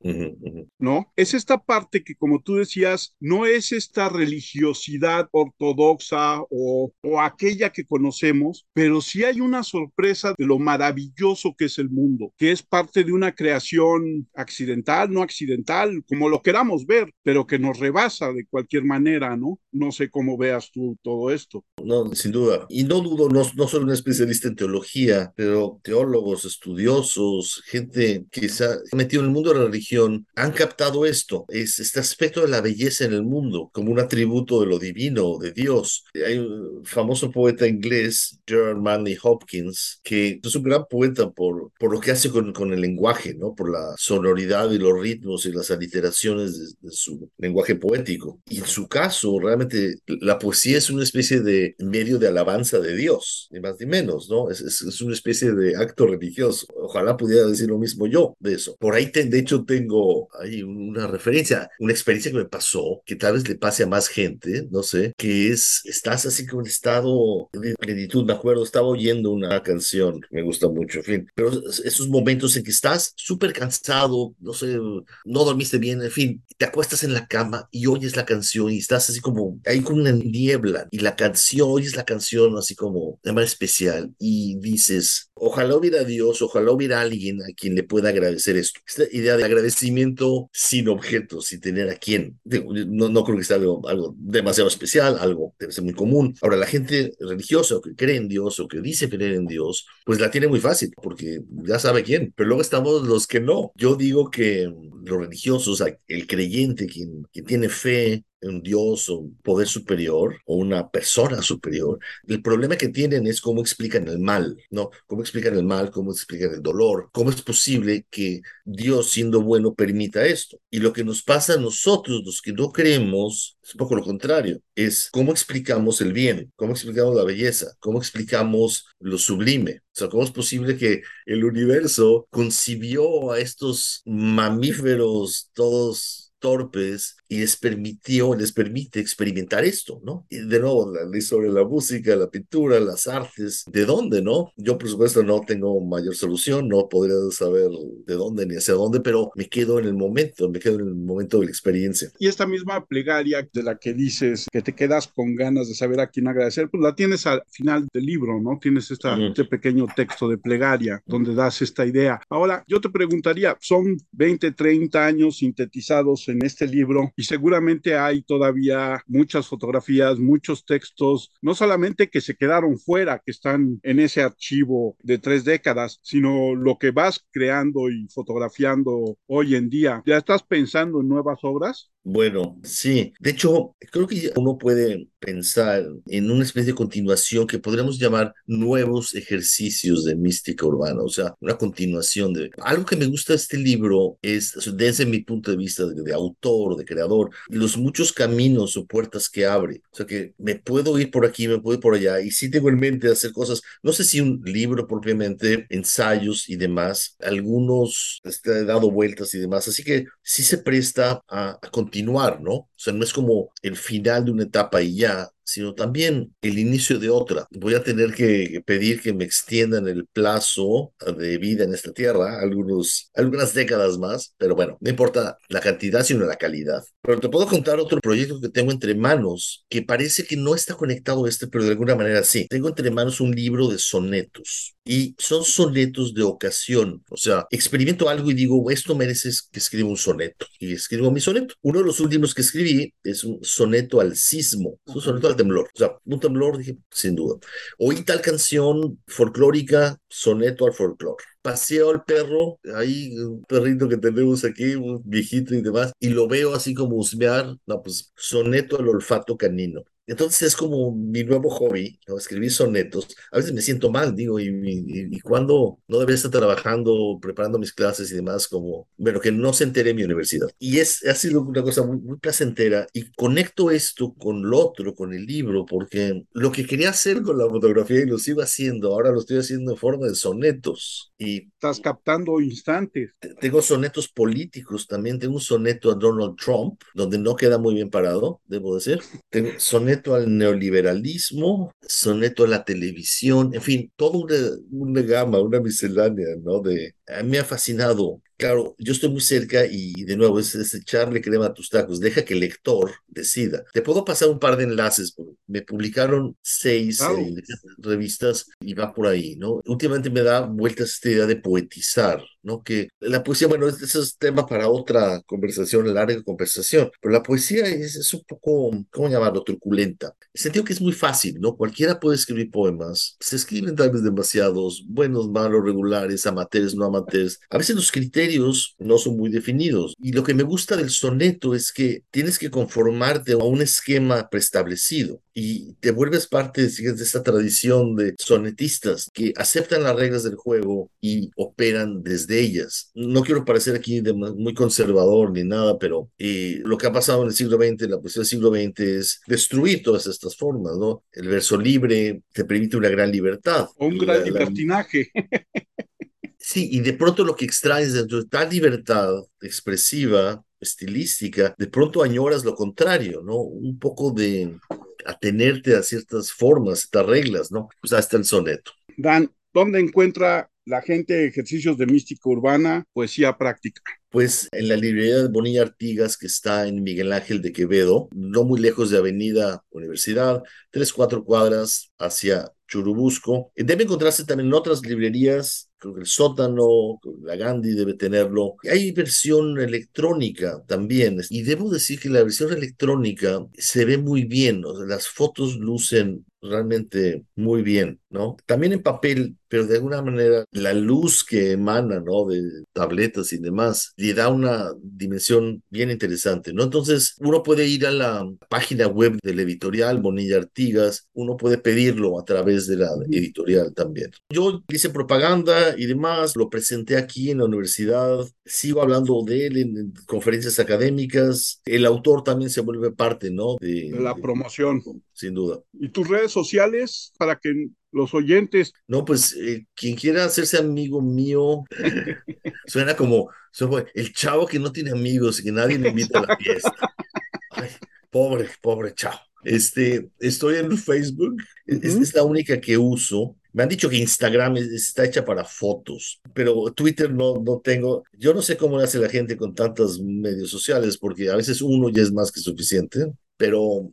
¿no? Es esta parte que, como tú decías, no es esta religiosidad ortodoxa o, o aquella que conocemos, pero sí hay una sorpresa de lo maravilloso que es el mundo, que es parte de una creación accidental, no accidental, como lo queramos ver, pero que nos rebasa de cualquier manera, ¿no? No sé cómo veas tú todo esto. No, sin duda. Y no dudo, no, no soy un especialista en teología, pero teólogos, estudiosos, gente que se ha metido en el mundo de la religión, han captado esto, es este aspecto de la belleza en el mundo, como un atributo de lo divino, de Dios. Hay un famoso poeta inglés, Gerard Manley Hopkins, que es un gran poeta por, por lo que hace con, el lenguaje, ¿no? Por la sonoridad y los ritmos y las aliteraciones de su lenguaje poético. Y en su caso, realmente la poesía es una especie de medio de alabanza de Dios, ni más ni menos, ¿no? Es, es, es una especie de acto religioso. Ojalá pudiera decir lo mismo yo de eso. Por ahí, te, de hecho, tengo ahí una referencia, una experiencia que me pasó, que tal vez le pase a más gente, no sé, que es, estás así como en estado de plenitud. Me acuerdo, estaba oyendo una canción que me gusta mucho, en fin, pero esos momentos en que estás súper cansado, no sé, no dormiste bien, en fin, te acuestas en la cama programa y oyes la canción y estás así como, ahí con una niebla y la canción, oyes la canción así como de manera especial y dices, ojalá hubiera Dios, ojalá hubiera alguien a quien le pueda agradecer esto. Esta idea de agradecimiento sin objetos, sin tener a quién. No, no creo que sea algo, demasiado especial, algo debe ser muy común. Ahora, la gente religiosa o que cree en Dios o que dice creer en Dios, pues la tiene muy fácil porque ya sabe quién. Pero luego estamos los que no. Yo digo que los religiosos, el creyente, quien, quien tiene fe un Dios o un poder superior o una persona superior. El problema que tienen es cómo explican el mal, ¿no? Cómo explican el mal, cómo explican el dolor, cómo es posible que Dios siendo bueno permita esto. Y lo que nos pasa a nosotros, los que no creemos, es un poco lo contrario, es cómo explicamos el bien, cómo explicamos la belleza, cómo explicamos lo sublime. O sea, ¿cómo es posible que el universo concibió a estos mamíferos todos torpes y les permitió, les permite experimentar esto, ¿no? Y de nuevo, la sobre la música, la pintura, las artes, ¿de dónde, no? Yo, por supuesto, no tengo mayor solución, no podría saber de dónde ni hacia dónde, pero me quedo en el momento, me quedo en el momento de la experiencia. Y esta misma plegaria de la que dices que te quedas con ganas de saber a quién agradecer, pues la tienes al final del libro, ¿no? Tienes esta, este pequeño texto de plegaria donde das esta idea. Ahora, yo te preguntaría, son 20, 30 años sintetizados en este libro y seguramente hay todavía muchas fotografías, muchos textos, no solamente que se quedaron fuera, que están en ese archivo de tres décadas, sino lo que vas creando y fotografiando hoy en día. ¿Ya estás pensando en nuevas obras? Bueno, sí. De hecho, creo que uno puede pensar en una especie de continuación que podríamos llamar nuevos ejercicios de mística urbana, o sea, una continuación de... Algo que me gusta de este libro es, desde mi punto de vista de, autor, de creador, los muchos caminos o puertas que abre. O sea, que me puedo ir por aquí, me puedo ir por allá, y sí tengo en mente hacer cosas, no sé si un libro propiamente, ensayos y demás, algunos este, he dado vueltas y demás, así que sí se presta a, a continuar, ¿no? O sea, no es como el final de una etapa y ya, sino también el inicio de otra. Voy a tener que pedir que me extiendan el plazo de vida en esta tierra, algunos, algunas décadas más, pero bueno, no importa la cantidad, sino la calidad. Pero te puedo contar otro proyecto que tengo entre manos, que parece que no está conectado a este, pero de alguna manera sí. Tengo entre manos un libro de sonetos y son sonetos de ocasión. O sea, experimento algo y digo, esto merece que escriba un soneto. Y escribo mi soneto. Uno de los últimos que escribí es un soneto al sismo. Es un soneto al temblor. O sea, un temblor, dije, sin duda. Oí tal canción folclórica, soneto al folclor. Paseo al perro, ahí un perrito que tenemos aquí, un viejito y demás, y lo veo así como husmear, no, pues soneto al olfato canino. Entonces es como mi nuevo hobby, ¿no? escribir sonetos. A veces me siento mal, digo, y, y, cuando no debería estar trabajando, preparando mis clases y demás, como, bueno, que no se entere mi universidad. Y es, ha sido una cosa muy, muy placentera y conecto esto con lo otro, con el libro, porque lo que quería hacer con la fotografía y lo sigo haciendo, ahora lo estoy haciendo en forma de sonetos. Y estás captando instantes. Tengo sonetos políticos también, tengo un soneto a Donald Trump, donde no queda muy bien parado, debo decir. Tengo sonetos soneto al neoliberalismo, soneto a la televisión, en fin, toda una, una gama, una miscelánea, ¿no? De, a mí me ha fascinado Claro, yo estoy muy cerca y de nuevo es, echarle crema a tus tacos. Deja que el lector decida. Te puedo pasar un par de enlaces. Me publicaron seis eh, revistas y va por ahí, ¿no? Últimamente me da vueltas esta idea de poetizar, ¿no? Que la poesía, bueno, ese es tema para otra conversación, larga conversación, pero la poesía es, un poco, ¿cómo llamarlo? Truculenta. El sentido que es muy fácil, ¿no? Cualquiera puede escribir poemas. Se escriben tal vez demasiados, buenos, malos, regulares, amateurs, no amateurs. A veces los criterios no son muy definidos. Y lo que me gusta del soneto es que tienes que conformarte a un esquema preestablecido y te vuelves parte de esta tradición de sonetistas que aceptan las reglas del juego y operan desde ellas. No quiero parecer aquí muy conservador ni nada, pero eh, lo que ha pasado en el siglo XX, la poesía del siglo XX es destruir todas estas formas, ¿no? El verso libre te permite una gran libertad. un gran libertinaje. Sí, y de pronto lo que extraes dentro de tal libertad expresiva, estilística, de pronto añoras lo contrario, ¿no? Un poco de atenerte a ciertas formas, ciertas reglas, ¿no? Pues hasta el soneto. Dan, ¿dónde encuentra la gente ejercicios de mística urbana, poesía práctica? Pues en la librería de Bonilla Artigas, que está en Miguel Ángel de Quevedo, no muy lejos de Avenida Universidad, tres, cuatro cuadras hacia Churubusco. Debe encontrarse también en otras librerías el sótano, la Gandhi debe tenerlo. Hay versión electrónica también, y debo decir que la versión electrónica se ve muy bien, las fotos lucen realmente muy bien, ¿no? También en papel, pero de alguna manera la luz que emana, ¿no? De tabletas y demás, le da una dimensión bien interesante, ¿no? Entonces, uno puede ir a la página web del editorial Bonilla Artigas, uno puede pedirlo a través de la editorial también. Yo hice propaganda y demás, lo presenté aquí en la universidad, sigo hablando de él en, conferencias académicas, el autor también se vuelve parte, ¿no? De, la promoción. Sin duda. ¿Y tus redes sociales para que los oyentes. No, pues eh, quien quiera hacerse amigo mío, [LAUGHS] suena como el chavo que no tiene amigos y que nadie le invita a la fiesta. Ay, pobre, pobre chavo. Este, estoy en Facebook, es, la única que uso. Me han dicho que Instagram está hecha para fotos, pero Twitter no, no tengo. Yo no sé cómo hace la gente con tantos medios sociales, porque a veces uno ya es más que suficiente. Pero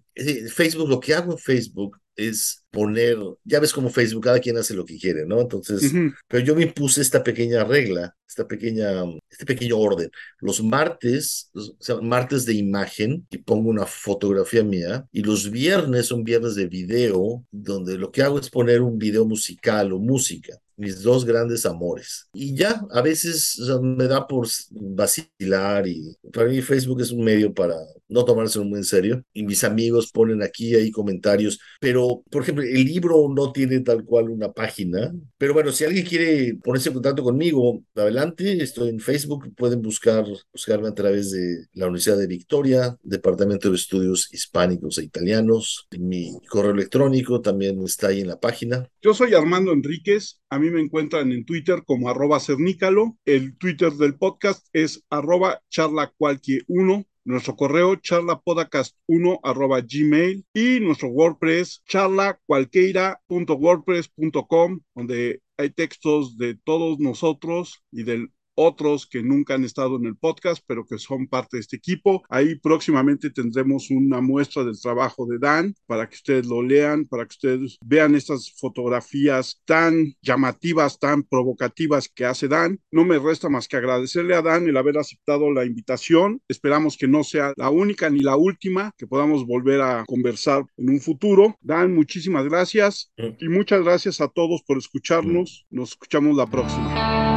Facebook, lo que hago en Facebook es poner, ya ves como Facebook, cada quien hace lo que quiere, ¿no? Entonces, pero yo me impuse esta pequeña regla, esta pequeña, este pequeño orden. Los martes, o sea, martes de imagen, y pongo una fotografía mía, y los viernes son viernes de video, donde lo que hago es poner un video musical o música mis dos grandes amores. Y ya, a veces me da por vacilar y para mí Facebook es un medio para no tomarse muy en serio. Y mis amigos ponen aquí ahí comentarios, pero por ejemplo, el libro no tiene tal cual una página. Pero bueno, si alguien quiere ponerse en contacto conmigo, adelante, estoy en Facebook, pueden buscar, buscarme a través de la Universidad de Victoria, Departamento de Estudios Hispánicos e Italianos. Mi correo electrónico también está ahí en la página. Yo soy Armando Enríquez, a mí me encuentran en Twitter como arroba cernícalo, el Twitter del podcast es arroba charlacualquier1, nuestro correo charlapodcast1 arroba gmail. Y nuestro WordPress charlacualqueira.wordpress.com donde hay textos de todos nosotros y del otros que nunca han estado en el podcast, pero que son parte de este equipo. Ahí próximamente tendremos una muestra del trabajo de Dan para que ustedes lo lean, para que ustedes vean estas fotografías tan llamativas, tan provocativas que hace Dan. No me resta más que agradecerle a Dan el haber aceptado la invitación. Esperamos que no sea la única ni la última, que podamos volver a conversar en un futuro. Dan, muchísimas gracias y muchas gracias a todos por escucharnos. Nos escuchamos la próxima.